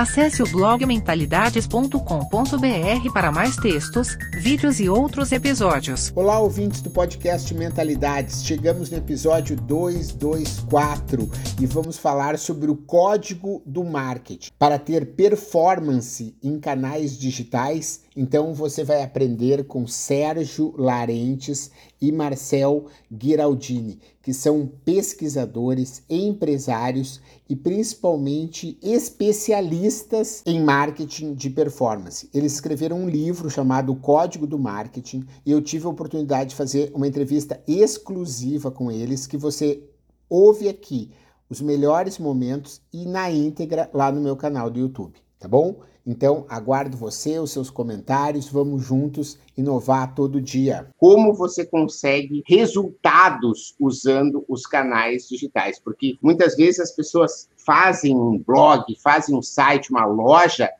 Acesse o blog mentalidades.com.br para mais textos, vídeos e outros episódios. Olá, ouvintes do podcast Mentalidades. Chegamos no episódio 224 e vamos falar sobre o código do marketing. Para ter performance em canais digitais, então você vai aprender com Sérgio Larentes e Marcel Giraldini, que são pesquisadores, empresários e principalmente especialistas em marketing de performance. Eles escreveram um livro chamado Código do Marketing e eu tive a oportunidade de fazer uma entrevista exclusiva com eles que você ouve aqui os melhores momentos e na íntegra lá no meu canal do YouTube, tá bom? Então, aguardo você, os seus comentários, vamos juntos inovar todo dia. Como você consegue resultados usando os canais digitais? Porque muitas vezes as pessoas fazem um blog, fazem um site, uma loja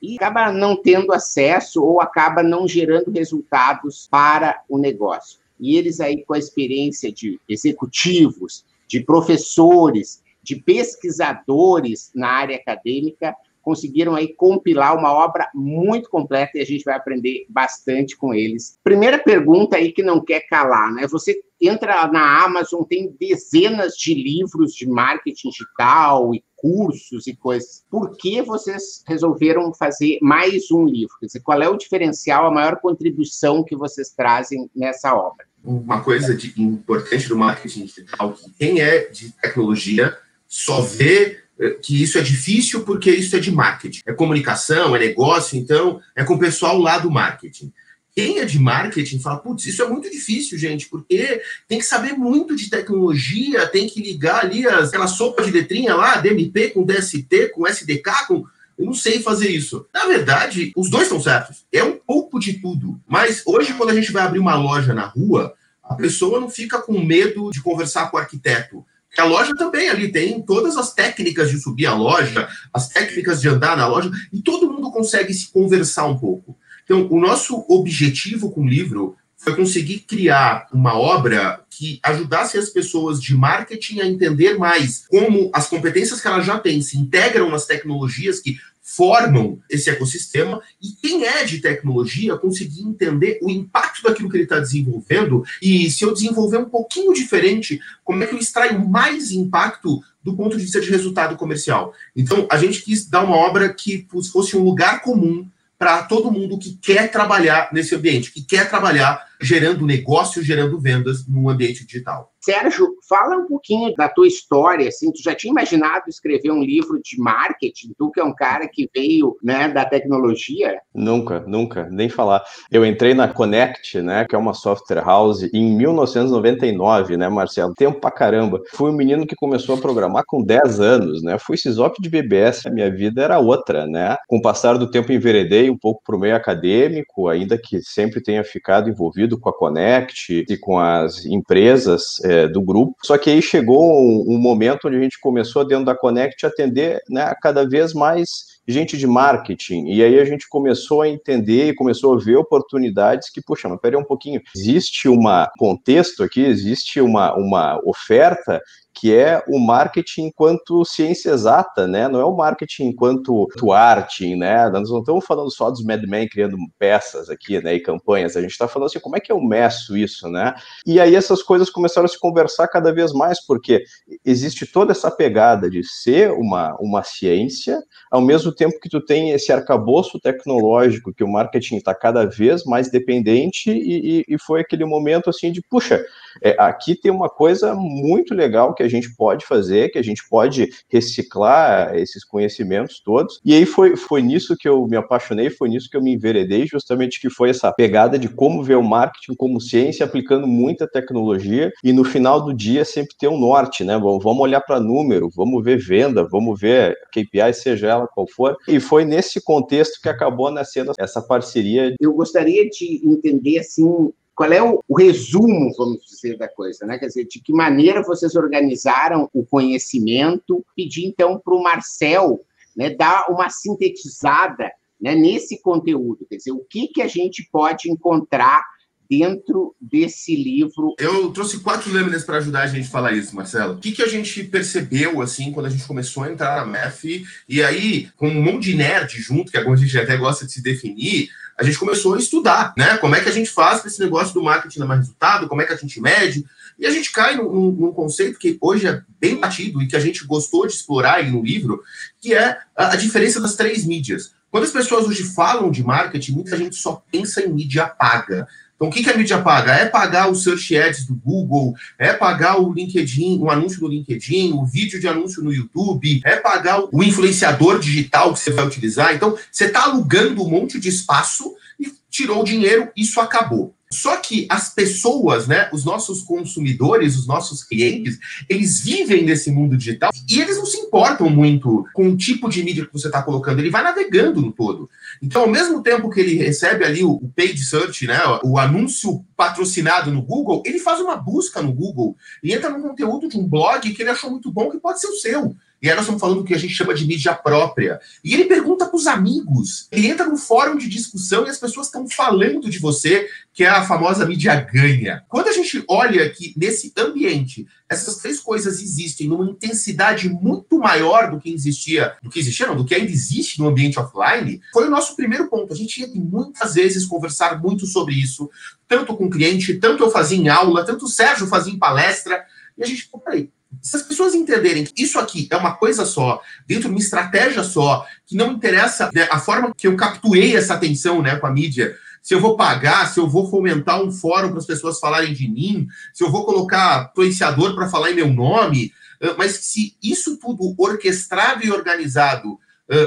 e acaba não tendo acesso ou acaba não gerando resultados para o negócio. E eles aí com a experiência de executivos, de professores, de pesquisadores na área acadêmica, conseguiram aí compilar uma obra muito completa e a gente vai aprender bastante com eles. Primeira pergunta aí que não quer calar, né? Você entra na Amazon, tem dezenas de livros de marketing digital e cursos e coisas. Por que vocês resolveram fazer mais um livro? Quer dizer, qual é o diferencial, a maior contribuição que vocês trazem nessa obra? Uma coisa de, importante do marketing digital, que quem é de tecnologia só vê que isso é difícil porque isso é de marketing. É comunicação, é negócio, então é com o pessoal lá do marketing. Quem é de marketing fala, putz, isso é muito difícil, gente, porque tem que saber muito de tecnologia, tem que ligar ali as, aquela sopa de letrinha lá, DMP com DST, com SDK, com. Eu não sei fazer isso. Na verdade, os dois estão certos. É um pouco de tudo. Mas hoje, quando a gente vai abrir uma loja na rua, a pessoa não fica com medo de conversar com o arquiteto a loja também ali tem todas as técnicas de subir a loja, as técnicas de andar na loja, e todo mundo consegue se conversar um pouco. Então, o nosso objetivo com o livro foi conseguir criar uma obra que ajudasse as pessoas de marketing a entender mais como as competências que elas já têm se integram nas tecnologias que formam esse ecossistema e quem é de tecnologia conseguir entender o impacto daquilo que ele está desenvolvendo e se eu desenvolver um pouquinho diferente, como é que eu extraio mais impacto do ponto de vista de resultado comercial. Então, a gente quis dar uma obra que fosse um lugar comum para todo mundo que quer trabalhar nesse ambiente, que quer trabalhar gerando negócio, gerando vendas no ambiente digital. Sérgio, fala um pouquinho da tua história, assim, tu já tinha imaginado escrever um livro de marketing? Tu que é um cara que veio, né, da tecnologia? Nunca, nunca, nem falar. Eu entrei na Connect, né, que é uma software house, em 1999, né, Marcelo? Tempo pra caramba. Fui um menino que começou a programar com 10 anos, né? Fui sysop de BBS, a minha vida era outra, né? Com o passar do tempo enveredei um pouco pro meio acadêmico, ainda que sempre tenha ficado envolvido com a Connect e com as empresas é, do grupo. Só que aí chegou um, um, momento onde a gente começou dentro da Connect a atender né, cada vez mais gente de marketing. E aí a gente começou a entender e começou a ver oportunidades que, puxa, mas peraí um pouquinho, existe um contexto aqui, existe uma, uma oferta que é o marketing enquanto ciência exata, né? Não é o marketing enquanto arte, né? Nós não estamos falando só dos Mad Men criando peças aqui, né? E campanhas. A gente está falando assim, como é que eu meço isso, né? E aí essas coisas começaram a se conversar cada vez mais, porque existe toda essa pegada de ser uma, uma ciência, ao mesmo tempo que tu tem esse arcabouço tecnológico que o marketing está cada vez mais dependente e, e, e, foi aquele momento assim de, puxa, é, aqui tem uma coisa muito legal que a gente pode fazer, que a gente pode reciclar esses conhecimentos todos. E aí foi, foi nisso que eu me apaixonei, foi nisso que eu me enveredei, justamente que foi essa pegada de como ver o marketing como ciência, aplicando muita tecnologia, e no final do dia sempre ter um norte, né? Vamos olhar para número, vamos ver venda, vamos ver KPI, seja ela qual for. E foi nesse contexto que acabou nascendo essa parceria. Eu gostaria de entender, assim, qual é o, o, resumo, vamos dizer, da coisa, né? Quer dizer, de que maneira vocês organizaram o conhecimento? Pedir, então, para o Marcel né, dar uma sintetizada né, nesse conteúdo, quer dizer, o que, que a gente pode encontrar dentro desse livro. Eu trouxe quatro lâminas para ajudar a gente a falar isso, Marcelo. O que, que a gente percebeu, assim, quando a gente começou a entrar na MEF, e aí, com um monte de nerd junto, que agora a gente até gosta de se definir, a gente começou a estudar, né? Como é que a gente faz para esse negócio do marketing dar mais resultado, como é que a gente mede, e a gente cai num, num, conceito que hoje é bem batido e que a gente gostou de explorar aí no livro, que é a, a diferença das três mídias. Quando as pessoas hoje falam de marketing, muita gente só pensa em mídia paga. Então, o que, que a mídia paga? É pagar o search ads do Google, é pagar o LinkedIn, o anúncio no LinkedIn, o vídeo de anúncio no YouTube, é pagar o influenciador digital que você vai utilizar. Então, você está alugando um monte de espaço e tirou o dinheiro, isso acabou. Só que as pessoas, né, os nossos consumidores, os nossos clientes, eles vivem nesse mundo digital e eles não se importam muito com o tipo de mídia que você está colocando. Ele vai navegando no todo. Então, ao mesmo tempo que ele recebe ali o, paid search, né, o anúncio patrocinado no Google, ele faz uma busca no Google e entra num conteúdo de um blog que ele achou muito bom, que pode ser o seu. E aí nós estamos falando do que a gente chama de mídia própria. E ele pergunta para os amigos. Ele entra no fórum de discussão e as pessoas estão falando de você, que é a famosa mídia ganha. Quando a gente olha que nesse ambiente essas três coisas existem numa intensidade muito maior do que existia, do que existia, não, do que ainda existe no ambiente offline, foi o nosso primeiro ponto. A gente ia muitas vezes conversar muito sobre isso, tanto com o cliente, tanto eu fazia em aula, tanto o Sérgio fazia em palestra, e a gente, peraí, se as pessoas entenderem que isso aqui é uma coisa só, dentro de uma estratégia só, que não interessa né, a forma que eu capturei essa atenção né, com a mídia, se eu vou pagar, se eu vou fomentar um fórum para as pessoas falarem de mim, se eu vou colocar influenciador para falar em meu nome, mas se isso tudo orquestrado e organizado,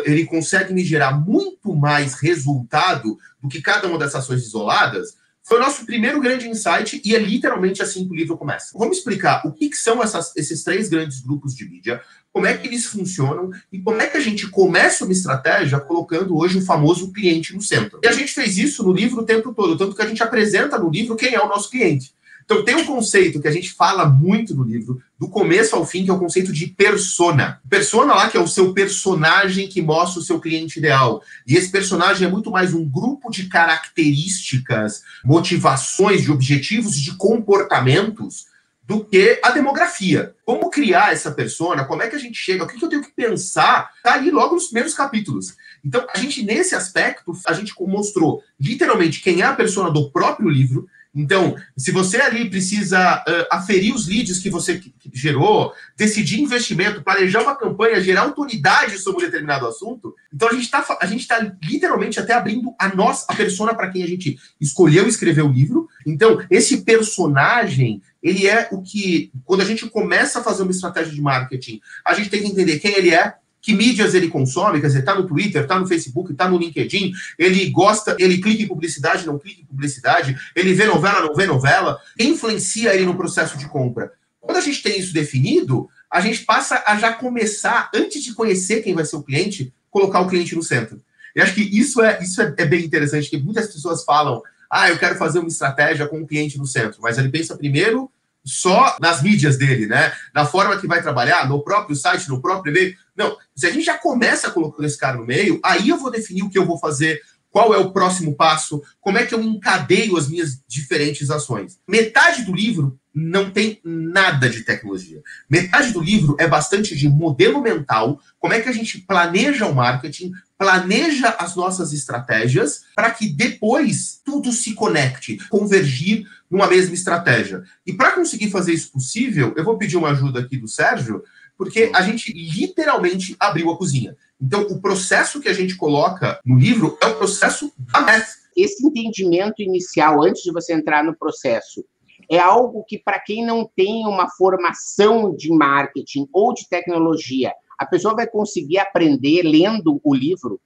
ele consegue me gerar muito mais resultado do que cada uma dessas ações isoladas, foi o nosso primeiro grande insight e é literalmente assim que o livro começa. Vamos explicar o que, que são essas, esses três grandes grupos de mídia, como é que eles funcionam e como é que a gente começa uma estratégia colocando hoje o famoso cliente no centro. E a gente fez isso no livro o tempo todo, tanto que a gente apresenta no livro quem é o nosso cliente. Então, tem um conceito que a gente fala muito no livro, do começo ao fim, que é o conceito de persona. Persona lá, que é o seu personagem que mostra o seu cliente ideal. E esse personagem é muito mais um grupo de características, motivações, de objetivos de comportamentos do que a demografia. Como criar essa persona? Como é que a gente chega? O que, eu tenho que pensar? Tá ali logo nos primeiros capítulos. Então, a gente, nesse aspecto, a gente mostrou literalmente quem é a persona do próprio livro, então, se você ali precisa uh, aferir os leads que você gerou, decidir investimento, planejar uma campanha, gerar autoridade sobre um determinado assunto, então a gente está a gente tá literalmente até abrindo a nossa a persona para quem a gente escolheu escrever o livro. Então, esse personagem, ele é o que quando a gente começa a fazer uma estratégia de marketing, a gente tem que entender quem ele é, que mídias ele consome, quer dizer, está no Twitter, está no Facebook, está no LinkedIn, ele gosta, ele clica em publicidade, não clica em publicidade, ele vê novela, não vê novela, influencia ele no processo de compra. Quando a gente tem isso definido, a gente passa a já começar, antes de conhecer quem vai ser o cliente, colocar o cliente no centro. E acho que isso é, isso é, é bem interessante, que muitas pessoas falam, ah, eu quero fazer uma estratégia com o cliente no centro, mas ele pensa primeiro só nas mídias dele, né? Na forma que vai trabalhar, no próprio site, no próprio e-mail. Não, se a gente já começa colocando esse cara no meio, aí eu vou definir o que eu vou fazer, qual é o próximo passo, como é que eu encadeio as minhas diferentes ações. Metade do livro não tem nada de tecnologia. Metade do livro é bastante de modelo mental, como é que a gente planeja o marketing, planeja as nossas estratégias para que depois tudo se conecte, convergir numa mesma estratégia. E para conseguir fazer isso possível, eu vou pedir uma ajuda aqui do Sérgio, porque a gente literalmente abriu a cozinha. Então, o processo que a gente coloca no livro é o processo da math. Esse entendimento inicial, antes de você entrar no processo, é algo que, para quem não tem uma formação de marketing ou de tecnologia, a pessoa vai conseguir aprender lendo o livro?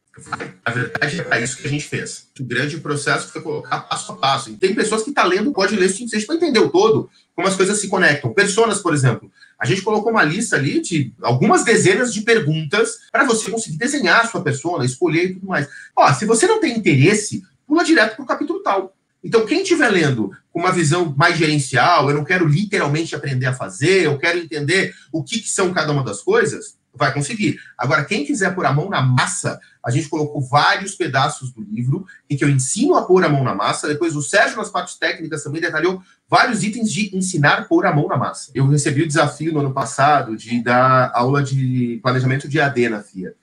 Na verdade, é isso que a gente fez. O grande processo foi colocar passo a passo. E tem pessoas que estão tá lendo, pode ler isso para entender o todo, como as coisas se conectam. Personas, por exemplo. A gente colocou uma lista ali de algumas dezenas de perguntas para você conseguir desenhar a sua persona, escolher e tudo mais. Ó, se você não tem interesse, pula direto para o capítulo tal. Então, quem estiver lendo com uma visão mais gerencial, eu não quero literalmente aprender a fazer, eu quero entender o que, que são cada uma das coisas, vai conseguir. Agora, quem quiser pôr a mão na massa, a gente colocou vários pedaços do livro em que eu ensino a pôr a mão na massa. Depois, o Sérgio, nas partes técnicas, também detalhou vários itens de ensinar a pôr a mão na massa. Eu recebi o desafio no ano passado de dar aula de planejamento de AD na FIA.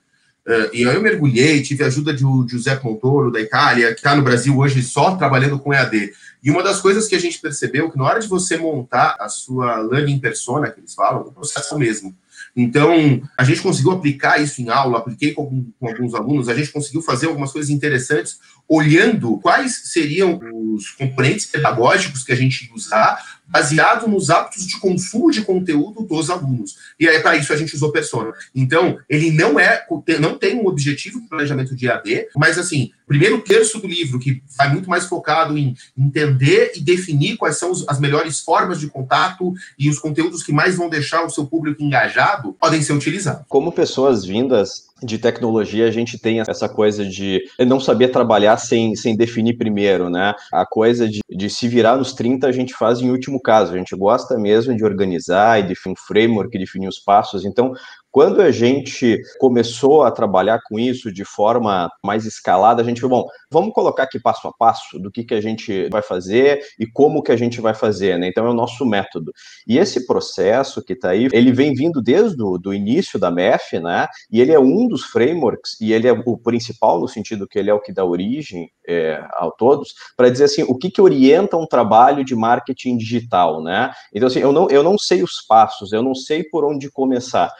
Uh, e aí eu mergulhei, tive a ajuda de, José Montoro, da Itália, que está no Brasil hoje só trabalhando com EAD. E uma das coisas que a gente percebeu que na hora de você montar a sua learning persona, que eles falam, o processo é o mesmo. Então, a gente conseguiu aplicar isso em aula, apliquei com, com, alguns alunos, a gente conseguiu fazer algumas coisas interessantes, olhando quais seriam os componentes pedagógicos que a gente ia usar, baseado nos hábitos de consumo de conteúdo dos alunos. E aí, para isso, a gente usou Persona. Então, ele não é, não tem um objetivo de planejamento de AD, mas assim, primeiro terço do livro, que vai muito mais focado em entender e definir quais são as melhores formas de contato e os conteúdos que mais vão deixar o seu público engajado, podem ser utilizados. Como pessoas vindas de tecnologia, a gente tem essa coisa de não saber trabalhar sem, sem definir primeiro, né? A coisa de, de se virar nos 30 a gente faz em último caso. A gente gosta mesmo de organizar e definir um framework, definir os passos. Então, quando a gente começou a trabalhar com isso de forma mais escalada, a gente bom, vamos colocar aqui passo a passo do que, que a gente vai fazer e como que a gente vai fazer, né? Então é o nosso método. E esse processo que está aí, ele vem vindo desde o do início da MEF, né? E ele é um dos frameworks, e ele é o principal no sentido que ele é o que dá origem é, a todos, para dizer assim, o que, que orienta um trabalho de marketing digital, né? Então, assim, eu não, eu não sei os passos, eu não sei por onde começar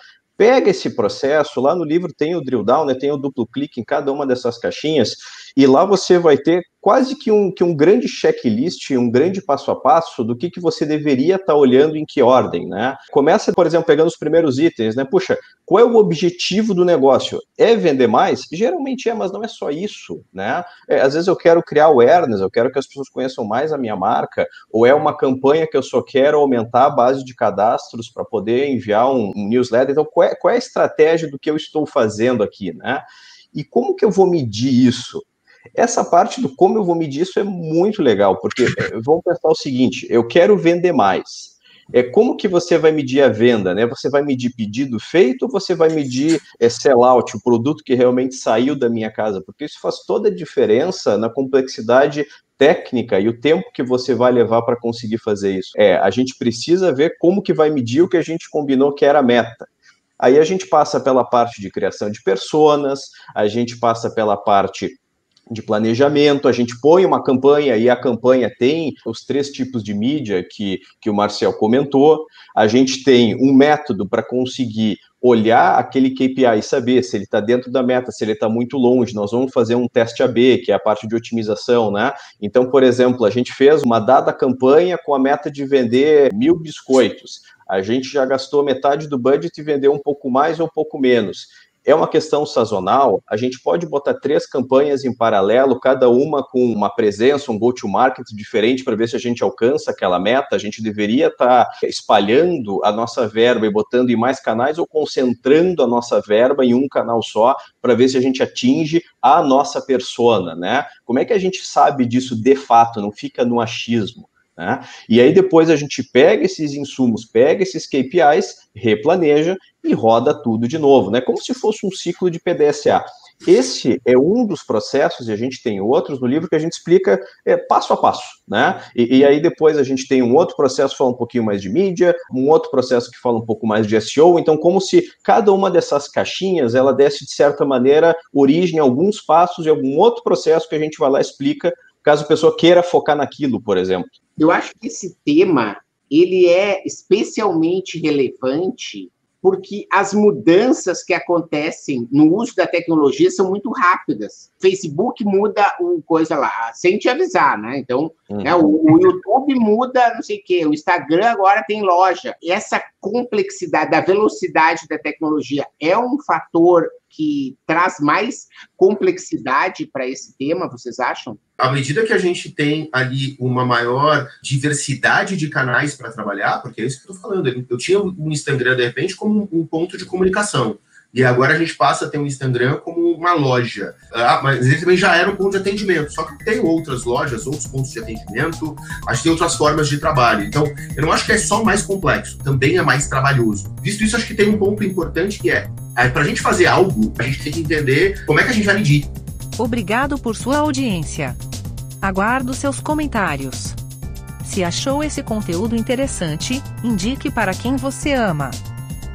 pega esse processo, lá no livro tem o drill down, né, tem o duplo clique em cada uma dessas caixinhas, e lá você vai ter quase que um, que um grande checklist, um grande passo a passo do que, que você deveria estar tá olhando em que ordem, né? Começa, por exemplo, pegando os primeiros itens, né? Puxa, qual é o objetivo do negócio? É vender mais? Geralmente é, mas não é só isso, né? É, às vezes eu quero criar awareness, eu quero que as pessoas conheçam mais a minha marca, ou é uma campanha que eu só quero aumentar a base de cadastros para poder enviar um, um, newsletter. Então, qual é, qual é a estratégia do que eu estou fazendo aqui, né? E como que eu vou medir isso? Essa parte do como eu vou medir isso é muito legal, porque é, vamos pensar o seguinte: eu quero vender mais. É como que você vai medir a venda, né? Você vai medir pedido feito ou você vai medir é, sellout, o produto que realmente saiu da minha casa? Porque isso faz toda a diferença na complexidade técnica e o tempo que você vai levar para conseguir fazer isso. É, a gente precisa ver como que vai medir o que a gente combinou que era a meta. Aí a gente passa pela parte de criação de personas, a gente passa pela parte de planejamento, a gente põe uma campanha e a campanha tem os três tipos de mídia que, que o Marcel comentou, a gente tem um método para conseguir olhar aquele KPI e saber se ele está dentro da meta, se ele está muito longe. Nós vamos fazer um teste AB, que é a parte de otimização, né? Então, por exemplo, a gente fez uma dada campanha com a meta de vender mil biscoitos. A gente já gastou metade do budget e vendeu um pouco mais ou um pouco menos é uma questão sazonal, a gente pode botar três campanhas em paralelo, cada uma com uma presença, um go-to-market diferente para ver se a gente alcança aquela meta. A gente deveria estar tá espalhando a nossa verba e botando em mais canais ou concentrando a nossa verba em um canal só para ver se a gente atinge a nossa persona, né? Como é que a gente sabe disso de fato, não fica no achismo? Né? E aí depois a gente pega esses insumos, pega esses KPIs, replaneja e roda tudo de novo, né? Como se fosse um ciclo de PDSA. Esse é um dos processos, e a gente tem outros no livro que a gente explica é, passo a passo, né? E, e, aí depois a gente tem um outro processo que fala um pouquinho mais de mídia, um outro processo que fala um pouco mais de SEO, então como se cada uma dessas caixinhas, ela desse, de certa maneira, origem a alguns passos e algum outro processo que a gente vai lá e explica, caso a pessoa queira focar naquilo, por exemplo. Eu acho que esse tema, ele é especialmente relevante porque as mudanças que acontecem no uso da tecnologia são muito rápidas. Facebook muda o coisa lá, sem te avisar, né? Então, uhum. né, o, o, YouTube muda, não sei o quê, o Instagram agora tem loja. Essa complexidade, da velocidade da tecnologia é um fator que traz mais complexidade para esse tema, vocês acham? À medida que a gente tem ali uma maior diversidade de canais para trabalhar, porque é isso que eu estou falando, eu tinha o Instagram, de repente, como um ponto de comunicação. E agora a gente passa a ter o Instagram como uma loja. Ah, mas ele também já era um ponto de atendimento. Só que tem outras lojas, outros pontos de atendimento, acho que tem outras formas de trabalho. Então, eu não acho que é só mais complexo, também é mais trabalhoso. Visto isso, acho que tem um ponto importante que é, é para a gente fazer algo, a gente tem que entender como é que a gente vai medir. Obrigado por sua audiência. Aguardo seus comentários. Se achou esse conteúdo interessante, indique para quem você ama.